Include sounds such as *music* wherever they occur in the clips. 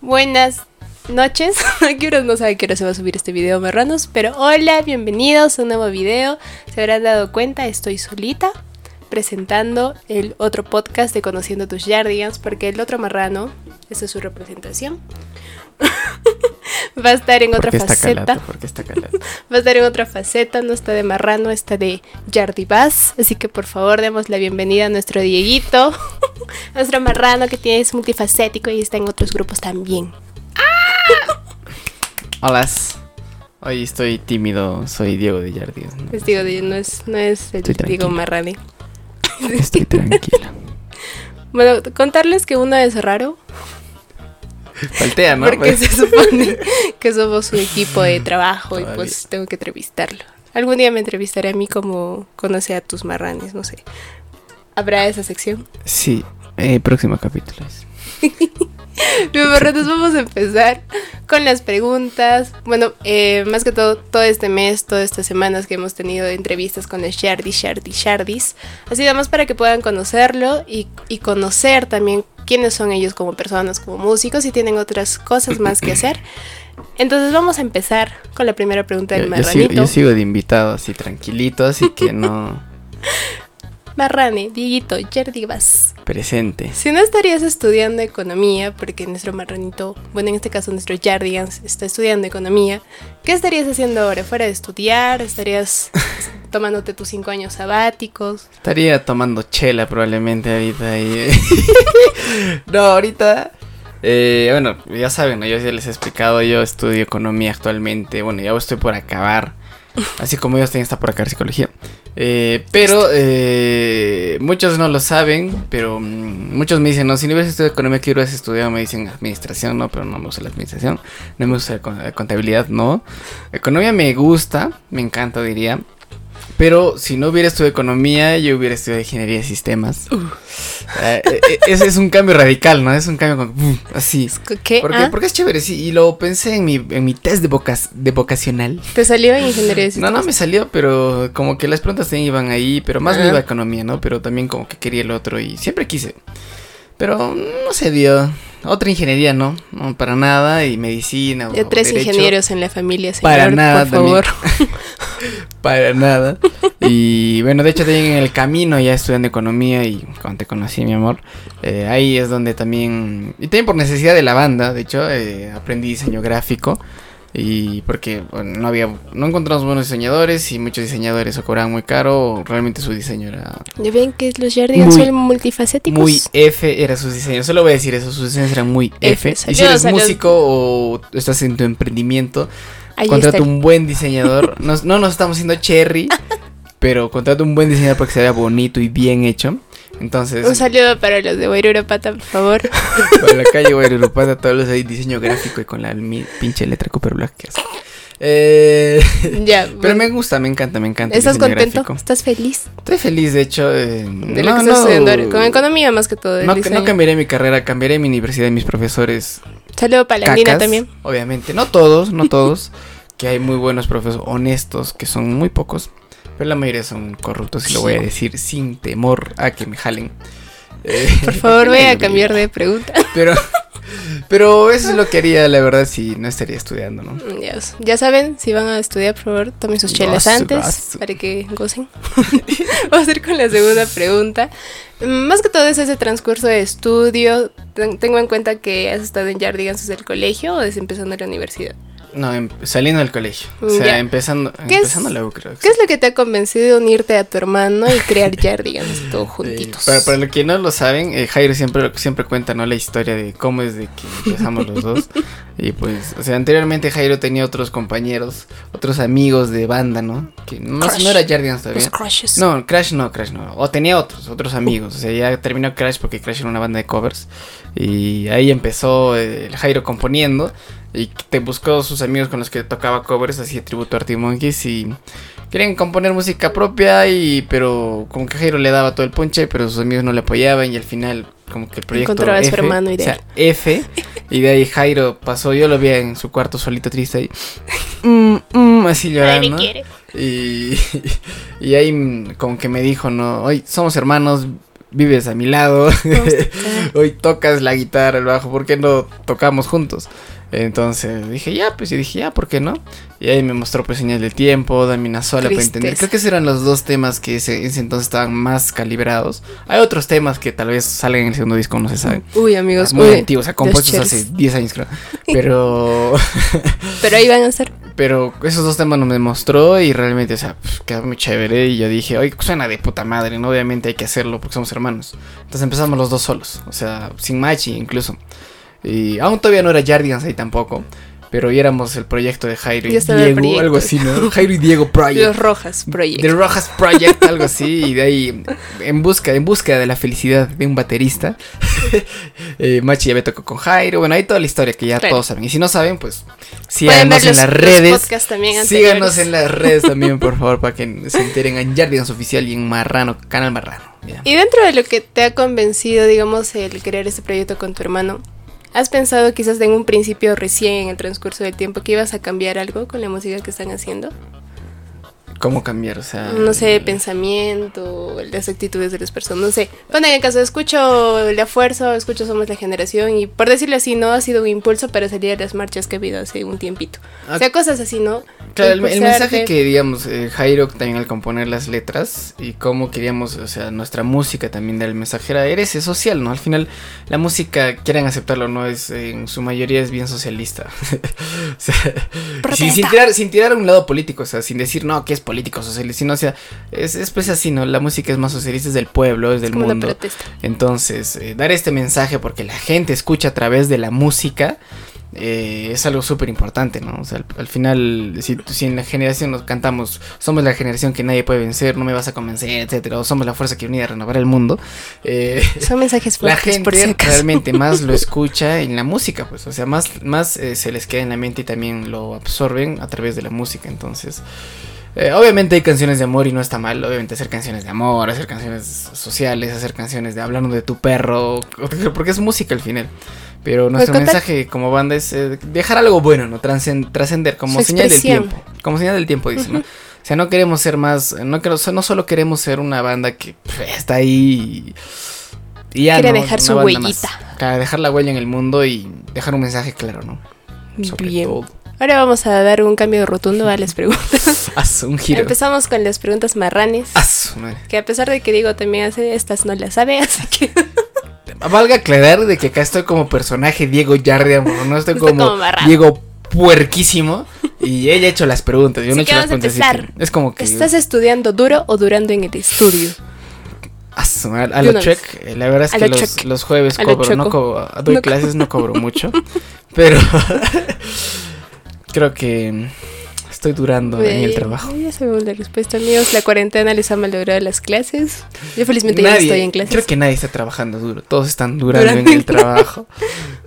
Buenas noches. *laughs* Aquí horas no sabe qué hora se va a subir este video, marranos. Pero hola, bienvenidos a un nuevo video. Se habrán dado cuenta, estoy solita presentando el otro podcast de Conociendo tus Yardigans. Porque el otro marrano, esa es su representación. *laughs* va a estar en otra faceta. porque está calado. *laughs* Va a estar en otra faceta, no está de marrano, está de Yardibaz. Así que por favor demos la bienvenida a nuestro Dieguito, nuestro marrano que tiene, es multifacético y está en otros grupos también. Hola. Hoy estoy tímido, soy Diego de Yardi. ¿no? Es Diego, de- no es, no es el Estoy Diego. Marrani. Estoy *laughs* tranquila. Bueno, contarles que uno es raro, Faltea, ¿no? porque se supone que somos su equipo de trabajo y pues tengo que entrevistarlo. Algún día me entrevistaré a mí como conoce a tus marranes, no sé. ¿Habrá esa sección? Sí, eh, próximo capítulo es. *laughs* Bien, marranos, vamos a empezar con las preguntas. Bueno, eh, más que todo, todo este mes, todas estas semanas que hemos tenido entrevistas con los Shardis, Shardis, Shardis, ha sido más para que puedan conocerlo y, y conocer también quiénes son ellos como personas, como músicos y tienen otras cosas más que hacer. Entonces vamos a empezar con la primera pregunta del Yo, yo sigo, marranito. yo sigo de invitado así tranquilito, así que no *laughs* Marrane, Dieguito, vas. presente. Si no estarías estudiando economía, porque nuestro marranito, bueno, en este caso nuestro Jardigans está estudiando economía, ¿qué estarías haciendo ahora? ¿Fuera de estudiar? ¿Estarías *laughs* tomándote tus cinco años sabáticos? Estaría tomando chela probablemente ahorita. Y... *laughs* no, ahorita. eh, bueno, ya saben, ¿no? yo ya les he explicado, yo estudio economía actualmente. Bueno, ya estoy por acabar. Así como ellos también está por acabar psicología. Eh, pero eh, muchos no lo saben, pero mm, muchos me dicen, no, si no hubieras estudiado economía, ¿qué hubieras estudiado? Me dicen administración, no, pero no me gusta la administración. No me gusta la contabilidad, no. Economía me gusta, me encanta, diría. Pero si no hubiera estudiado economía, yo hubiera estudiado ingeniería de sistemas. Eh, eh, ese es un cambio radical, ¿no? Es un cambio como, ¡pum! así. ¿Qué? Porque, Ah, porque es chévere, sí. Y lo pensé en mi, en mi test de, vocas, de vocacional. ¿Te salió en ingeniería de No, sistemas? no me salió, pero como que las preguntas también iban ahí, pero más me Ah. iba a economía, ¿no? Pero también como que quería el otro y siempre quise. Pero no se dio. Otra ingeniería, ¿no? No, para nada. Y medicina. Ya o tres derecho, ingenieros en la familia, señor, Para nada por favor. *laughs* *laughs* Para nada. Y bueno, de hecho también en el camino ya estudiando economía y cuando te conocí, mi amor, eh, ahí es donde también, y también por necesidad de la banda, de hecho, eh, aprendí diseño gráfico. Y porque bueno, no había, no encontramos buenos diseñadores y muchos diseñadores o cobraban muy caro o realmente su diseño era ¿Ya ven que los Jardigans Muy- son multifacéticos? muy F, era sus diseños. Solo voy a decir eso, sus diseños eran muy F, F. y si eres músico o estás en tu emprendimiento, Ahí contrata un buen diseñador. Nos- no nos estamos haciendo cherry, *laughs* pero contrata un buen diseñador para que se vea bonito y bien hecho. Entonces, Un saludo para los de Guairurapata, por favor. *laughs* para la calle Guairurupata, todos los ahí diseño gráfico y con la pinche letra Cooper Black que hace. Eh, ya. *laughs* pero me gusta, me encanta, me encanta. ¿Estás contento? gráfico. ¿Estás feliz? Estoy feliz, de hecho. eh, De lo que ahora? Con economía más que todo. No, no cambiaré mi carrera, cambiaré mi universidad y mis profesores Saludo para la Andina también. Obviamente, no todos, no todos. *laughs* que hay muy buenos profesores honestos, que son muy pocos. Pero la mayoría son corruptos y lo voy a decir sin temor a que me jalen. Eh, Por favor, *laughs* voy a cambiar de pregunta. Pero, *laughs* pero eso es lo que haría, la verdad, si no estaría estudiando, ¿no? Ya, ya saben, si van a estudiar, por favor, tomen sus chelas Gasto, antes gasto. para que gocen. *laughs* Vamos a ir con la segunda pregunta. Mm, Más que todo es ese transcurso de estudio. Ten- Tengo en cuenta que has estado en Yardigans desde el colegio o desde empezando la universidad. No, em- saliendo del colegio. O sea, Ya. empezando, ¿Qué es- empezando la U, creo. ¿Qué es lo que te ha convencido de unirte a tu hermano y crear *laughs* Yardigans todos Eh, juntitos? para, para los que no lo saben, eh, Jairo siempre, siempre cuenta ¿no? la historia de cómo es de que empezamos los dos. *laughs* Y pues, o sea, anteriormente Jairo tenía otros compañeros, otros amigos de banda, ¿no? Que no, no era Jardians Los todavía. crushes. No, Crash no, Crash no. O tenía otros, otros amigos. O sea, ya terminó Crash porque Crash era una banda de covers. Y ahí empezó eh, el Jairo componiendo. Y te buscó sus amigos con los que tocaba covers, hacía tributo a Arctic Monkeys. Y querían componer música propia. y Pero como que Jairo le daba todo el punche, pero sus amigos no le apayaban. Y al final, como que el proyecto. Encontraba F, hermano o ideal. sea, F. *laughs* Y de ahí Jairo pasó. Yo lo vi en su cuarto solito triste ahí. Mm, mm, así llorando. Y, *laughs* y ahí como que me dijo, no, hoy somos hermanos, vives a mi lado, *laughs* hoy tocas la guitarra, el bajo, ¿por qué no tocamos juntos? Entonces dije, ya, pues y dije, ya, ¿por qué no? Y ahí me mostró pues señal del tiempo, Damina Sola para entender. Creo que esos eran los dos temas que ese, ese, entonces estaban más calibrados. Hay otros temas que tal vez salen en el segundo disco, no se saben. Uy, amigos, muy antiguos, o sea, compuestos hace 10 años creo. *laughs* Pero. *laughs* Pero ahí van a ser. Pero esos dos temas nos mostró y realmente, o sea, pues, quedó muy chévere. Y yo dije, oye, suena de puta madre, ¿no? Obviamente hay que hacerlo porque somos hermanos. Entonces empezamos los dos solos, o sea, sin machi incluso. Y aún todavía no era Jardians ahí tampoco. Pero ya éramos el proyecto de Jairo y Diego, algo así, ¿no? Jairo y Diego Project. Los Rojas Project. The Rojas Project, algo así. Y de ahí, en busca, en búsqueda de la felicidad de un baterista. *laughs* eh, Machi ya me tocó con Jairo. Bueno, hay toda la historia que ya todos saben. Y si no saben, pues síganos en las redes. síganos en las redes también, por favor, para que se enteren en Jardians Oficial y en Marrano, Canal Marrano. Y dentro de lo que te ha convencido, digamos, el crear este proyecto con tu hermano, ¿Has pensado quizás en un principio recién en el transcurso del tiempo que ibas a cambiar algo con la música que están haciendo? ¿Cómo cambiar? O sea. No sé, pensamiento, las actitudes de las personas. No sé. Bueno, en el caso, escucho La Fuerza, escucho Somos la Generación. Y por decirlo así, no ha sido un impulso para salir a las marchas que ha habido hace un tiempito. O sea, cosas así, ¿no? Claro, el, mensaje que, digamos, eh, Jairo también al componer las letras y cómo queríamos, o sea, nuestra música también del mensaje era, eres social, ¿no? Al final, la música, quieran aceptarlo o no, es en su mayoría es bien socialista. *laughs* o sea, sin, sin, tirar, sin tirar a un lado político, o sea, sin decir, no, que es políticos socialistas, sino, o sea, es, es pues así, ¿no? La música es más socialista, es del pueblo, es del mundo. Entonces, eh, dar este mensaje porque la gente escucha a través de la música. Eh, es algo súper importante, ¿no? O sea, al, final, si, si, en la generación nos cantamos, somos la generación que nadie puede vencer, no me vas a convencer, etcétera, o somos la fuerza que unida a renovar el mundo. Eh, Son mensajes *laughs* fuertes, La gente realmente más lo *laughs* escucha en la música, pues, o sea, más, más se les queda en la mente y también lo absorben a través de la música, entonces. Eh, obviamente hay canciones de amor y no está mal, obviamente hacer canciones de amor, hacer canciones sociales, hacer canciones de hablando de tu perro, *laughs* porque es música al final. Pero nuestro mensaje como banda es eh, dejar algo bueno, ¿no? Trascender como señal del tiempo. Como señal del tiempo, dice, ¿no? O sea, no queremos ser más, no, no solo queremos ser una banda que está ahí y, ya Quiere dejar su huellita. Para dejar la huella en el mundo y dejar un mensaje claro, ¿no? Bien. Ahora vamos a dar un cambio rotundo a las *laughs* preguntas. un giro. Empezamos con las preguntas marranes. que a pesar de que digo también hace estas no las sabe, así que. *laughs* Valga aclarar de que acá estoy como personaje Diego Yardia, no estoy como, Diego puerquísimo. Y ella ha hecho las preguntas. Yo no he hecho las preguntas. Es como que. ¿Estás estudiando duro o durando en el estudio? A, lo check, la verdad es que los, los, jueves cobro, no cobro, doy clases, no cobro mucho, *laughs* pero creo que estoy durando en el trabajo. Ya sabemos la respuesta, amigos. La cuarentena les ha malogrado las clases. Yo felizmente ya estoy en clases. Creo que nadie está trabajando duro. Todos están durando, en el trabajo.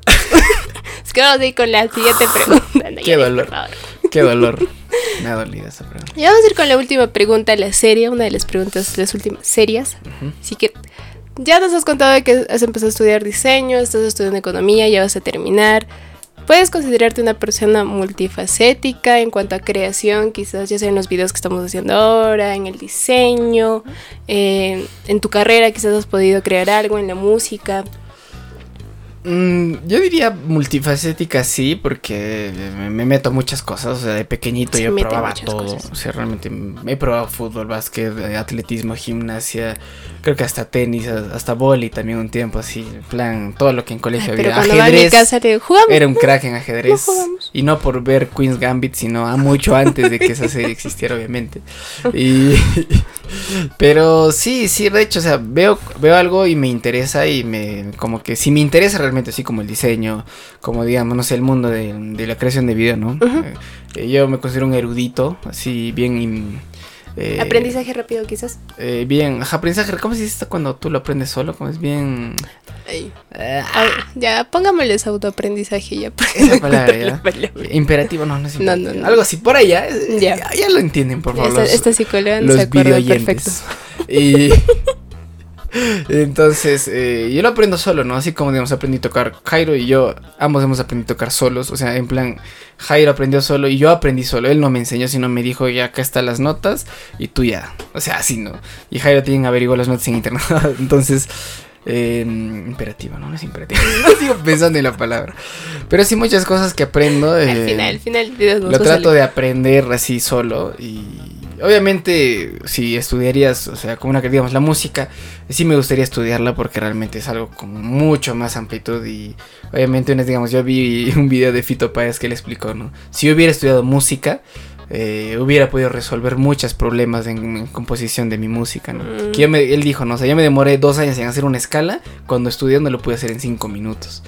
*laughs* es que vamos a ir con la siguiente *laughs* pregunta. Qué dolor. Qué dolor. Me ha dolido esa pregunta. Y vamos a ir con la última pregunta, la seria, una de las preguntas, las últimas serias. Así que ya nos has contado que has empezado a estudiar diseño, estás estudiando economía, ya vas a terminar. Puedes considerarte una persona multifacética en cuanto a creación, quizás ya sea en los videos que estamos haciendo ahora, en el diseño, en tu carrera quizás has podido crear algo en la música. Mm, yo diría multifacética sí, porque me, meto muchas cosas. O sea, de pequeñito yo probaba todo. O sea, realmente me he probado fútbol, básquet, atletismo, gimnasia, creo que hasta tenis, hasta boli también un tiempo así. En plan, todo lo que en colegio había. ajedrez. Era un crack en *laughs* ajedrez. y no por ver Queen's Gambit, sino a mucho antes de que esa serie existiera, obviamente. Y. *laughs* Pero sí, sí, de hecho, o sea, veo, veo algo y me interesa y me, como que si me interesa realmente así como el diseño, como digamos, no sé, el mundo de, la creación de video, ¿no? Eh, yo me considero un erudito, así bien... Eh, aprendizaje rápido quizás. Eh, bien, aprendizaje, ¿cómo se dice cuando tú lo aprendes solo? Como es bien... ya, pongámosles autoaprendizaje ya. Esa palabra, *laughs* Imperativo, no, no es imperativo. Algo así, por allá, ya. ya, lo entienden, por favor. Esta, los, esta psicóloga no se acuerda perfecto. Y... *laughs* Entonces, eh, yo lo aprendo solo, ¿no? Así como, digamos, aprendí a tocar Jairo y yo, ambos hemos aprendido a tocar solos. O sea, en plan, Jairo aprendió solo y yo aprendí solo. Él no me enseñó, sino me dijo, ya acá están las notas y tú ya. O sea, así, ¿no? Y Jairo tiene averiguar las notas en internet. *laughs* Entonces, eh, imperativo, ¿no? No es imperativo. *laughs* no sigo pensando en la palabra. Pero sí muchas cosas que aprendo. Al eh, final, al final, Dios lo trato de aprender así solo y obviamente si estudiarías, o sea, como una que digamos la música, sí me gustaría estudiarla porque realmente es algo con mucho más amplitud y obviamente una- digamos yo vi *laughs* un video de Fito Páez que le explicó, ¿no? Si yo hubiera estudiado música eh, hubiera podido resolver muchos problemas en, en composición de mi música, ¿no? Mm. Que yo me- él dijo, no, o sea, yo me demoré dos años en hacer una escala, cuando estudiando lo pude hacer en cinco minutos.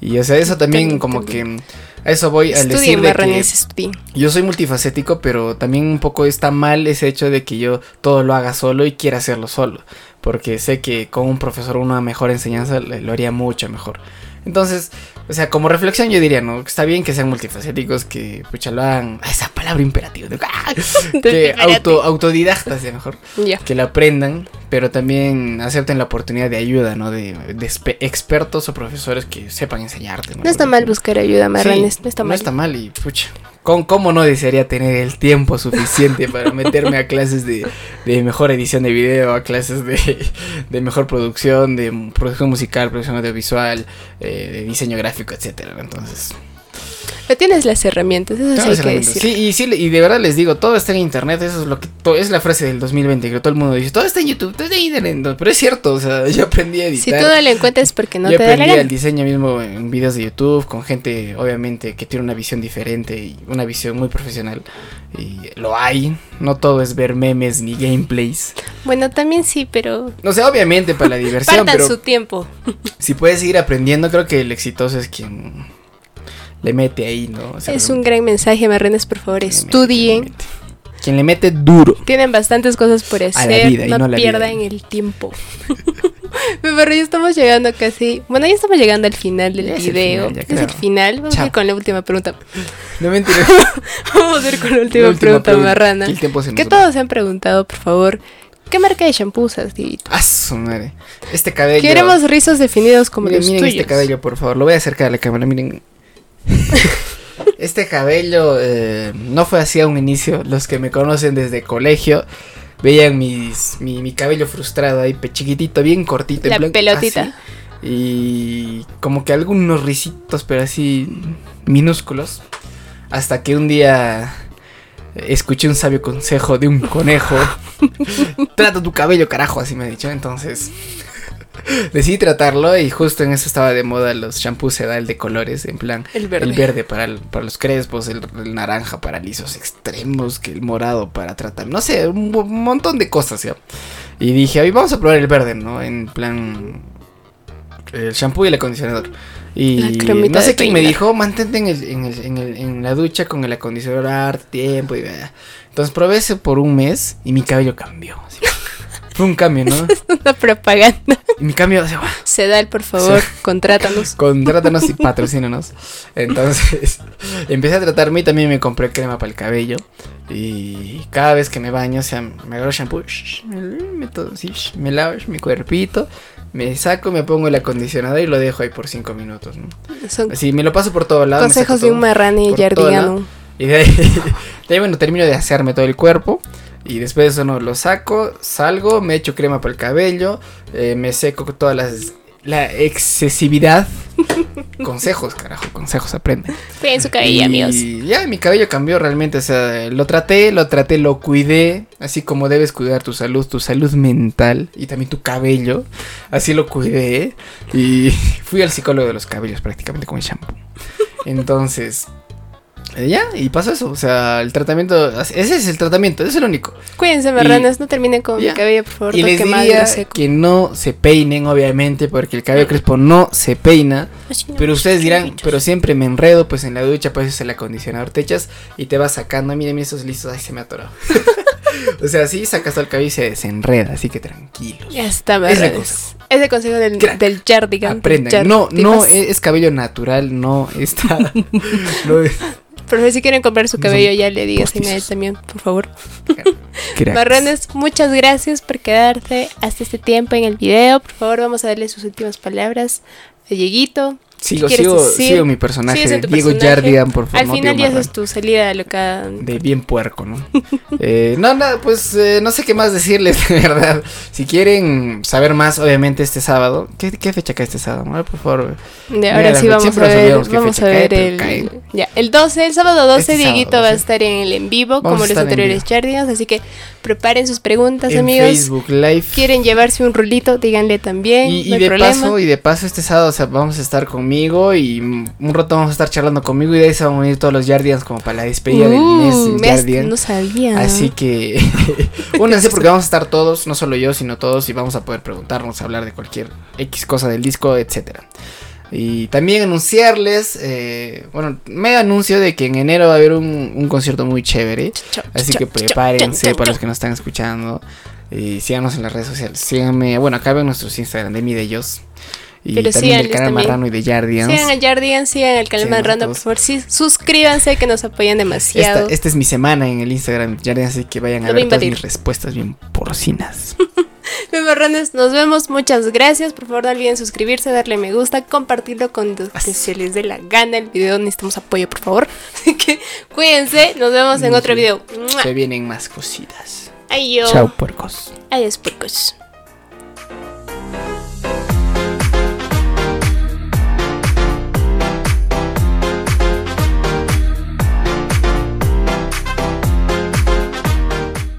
Y o sea, eso también como que a eso voy al Estudien, decir de que yo soy multifacético, pero también un poco está mal ese hecho de que yo todo lo haga solo y quiera hacerlo solo. Porque sé que con un profesor una mejor enseñanza lo haría mucho mejor. Entonces, o sea, como reflexión yo diría, ¿no? Está bien que sean multifacéticos, que pucha lo hagan. ah, Esa palabra imperativa. ¿no? *laughs* ¡Ah! *laughs* que auto, autodidactas, ya mejor. Ya. Que lo aprendan, pero también acepten la oportunidad de ayuda, ¿no? De, de expertos o profesores que sepan enseñarte. No está mal buscar ayuda, marranes. Sí, no está no mal. está mal y pucha. ¿Cómo, cómo no desearía tener el tiempo suficiente para *laughs* meterme a clases de, de mejor edición de video, a clases de, de mejor producción, de producción musical, producción audiovisual, eh, de diseño gráfico, etcétera? Entonces, Pero tienes las herramientas, eso sí hay que decir. sí, y sí, y de verdad les digo, todo está en internet, eso es lo que to- es la frase del 2020 que todo el mundo dice, todo está en YouTube, todo está en internet, pero es cierto, o sea, *laughs* yo aprendí a editar. Si tú no lo encuentras porque no yo te da la aprendí el gana. diseño mismo en videos de YouTube con gente obviamente que tiene una visión diferente y una visión muy profesional y lo hay, no todo es ver memes ni gameplays. Bueno, también sí, pero No sé, obviamente para la *laughs* diversión, partan pero su tiempo. si puedes seguir aprendiendo, creo que el exitoso es quien le mete ahí, ¿no? O sea, Es un gran mensaje, marranes, por favor, estudien. quien le mete. Duro. Tienen bastantes cosas por hacer, vida no, no pierdan el tiempo. *laughs* Pero ya estamos llegando casi, bueno, ya estamos llegando al final del Ya es el video. final, es el final. Vamos a ir con la última pregunta. No mentira. *laughs* Vamos a ir con la última, La última pregunta, pregunta. marrana. El tiempo se Que va. todos se han preguntado, por favor, ¿qué marca de shampoo usas, Dieguito? Ah, su madre. Este cabello. Queremos rizos definidos como miren, los miren tuyos. este cabello, por favor. Lo voy a acercar a la cámara, miren. *laughs* este cabello eh, no fue así a un inicio. Los que me conocen desde colegio veían mis, mi, mi cabello frustrado ahí, chiquitito, bien cortito. en La plan, pelotita. así. Y como que algunos risitos, pero así minúsculos. Hasta que un día escuché un sabio consejo de un conejo. *laughs* Trata tu cabello, carajo, así me ha dicho. Entonces decidí tratarlo y justo en eso estaba de moda los shampoos sedal de colores, en plan El verde. el verde para, el- para los crespos, el, el naranja para lisos extremos, que el morado para tratar, no sé, un, mo- un montón de cosas ya. Y dije, "Ay, vamos a probar el verde, ¿no? En plan el shampoo y el acondicionador. Y no sé quién me dijo, mantente en, el- en, el- en el- en la ducha con el acondicionador tiempo y vea. Entonces probé ese por un mes y mi cabello cambió. así. Fue un cambio, ¿no? *laughs* Una propaganda. Y mi cambio, así, ¡guau! Sedal, por favor, contrátanos. *laughs* Contrátanos y patrocínanos. Entonces, *laughs* empecé a tratarme y también me compré crema para el cabello. Y cada vez que me baño, o sea, me agarro shampoo, shh, me así, shh, me lavo shh, mi cuerpito, me saco, me pongo el acondicionador y lo dejo ahí por 5 minutos. ¿no? Son Así, me lo paso por todo lado. consejos de un todo. todo yardiano. Y de ahí, de ahí, bueno, termino de asearme todo el cuerpo. Y después de eso no lo saco, salgo, me echo crema para el cabello, eh, me seco con todas las... La excesividad. *laughs* consejos, carajo, consejos, aprenden. Cuiden su cabello, y amigos. ya, mi cabello cambió realmente, o sea, lo traté, lo traté, lo cuidé, así como debes cuidar tu salud, tu salud mental y también tu cabello, así lo cuidé y fui al psicólogo de los cabellos prácticamente con el shampoo. *laughs* Entonces, eh, ya, y pasó eso, o sea, el tratamiento, ese es el tratamiento, ese es el único. Cuídense, marranas, no terminen con Ya. mi cabello, por favor, Y les diría que no se peinen, obviamente, porque el cabello crespo no se peina. No, Pero ustedes dirán, pero siempre me enredo, pues en la ducha pues el acondicionador te echas y te vas sacando, miren, miren esos listos, ay se me atoró. *laughs* o sea, sí sacas todo el cabello y se desenreda, así que tranquilos. Ya está, marranas. Ese consejo del, Crack. del. Aprendan. No, no es, es cabello natural, no está. *laughs* no es- Pero si quieren comprar su cabello, ya le digas a él también, por favor. *laughs* Marrones, muchas gracias por quedarte hasta este tiempo en el video. Por favor, vamos a darle sus últimas palabras a Dieguito. Sigo, ¿Quieres sigo, sigo mi personaje Diego personaje. Por favor. Al no final ya Marrón. tu salida loca. De bien puerco, ¿no? *laughs* Eh, no, nada, pues eh, no sé qué más decirles, *laughs* de verdad. Si quieren saber más, obviamente este sábado. ¿Qué, qué fecha cae este sábado? Ver, por favor. De ahora Mira, sí vamos a ver, vamos a cae, ver pero el, cae. ya, el 12, el sábado 12, Este Dieguito sábado, va a 12. estar en el en vivo Vamos como los anteriores Jardians, así que preparen sus preguntas, En amigos. Facebook Live. Quieren llevarse un rulito, díganle también, Y, y no hay de problema. paso, y de paso este sábado, o sea, vamos a estar conmigo y un rato vamos a estar charlando conmigo y de ahí se van a unir todos los Jardians como para la despedida del Uh, mes Jardian. no sabía. Así que *laughs* únanse porque vamos a estar todos, no solo yo, sino todos y vamos a poder preguntarnos, hablar de cualquier X cosa del disco, etcétera. Y también anunciarles, eh, bueno, me anuncio de que en enero va a haber un, un concierto muy chévere. Así que prepárense para los que nos están escuchando. Y síganos en las redes sociales. Síganme, bueno, acá ven nuestros Instagram de mi de ellos. Y Pero también del canal también. Marrano y de Jardians. Sigan a Jardian, sigan al canal Random, todos. por favor, sí, suscríbanse que nos apoyan demasiado. Esta, esta es mi semana en el Instagram de Jardians, así que vayan a Lo voy a ver todas mis respuestas bien porcinas. *laughs* Mis marrones, nos vemos, muchas gracias. Por favor, no olviden suscribirse, darle me gusta, compartirlo con los que se les dé la gana. El video necesitamos apoyo, por favor. *laughs* Así que cuídense, nos vemos en otro video. Se vienen más cositas. Adiós. Chao, puercos. Adiós, puercos.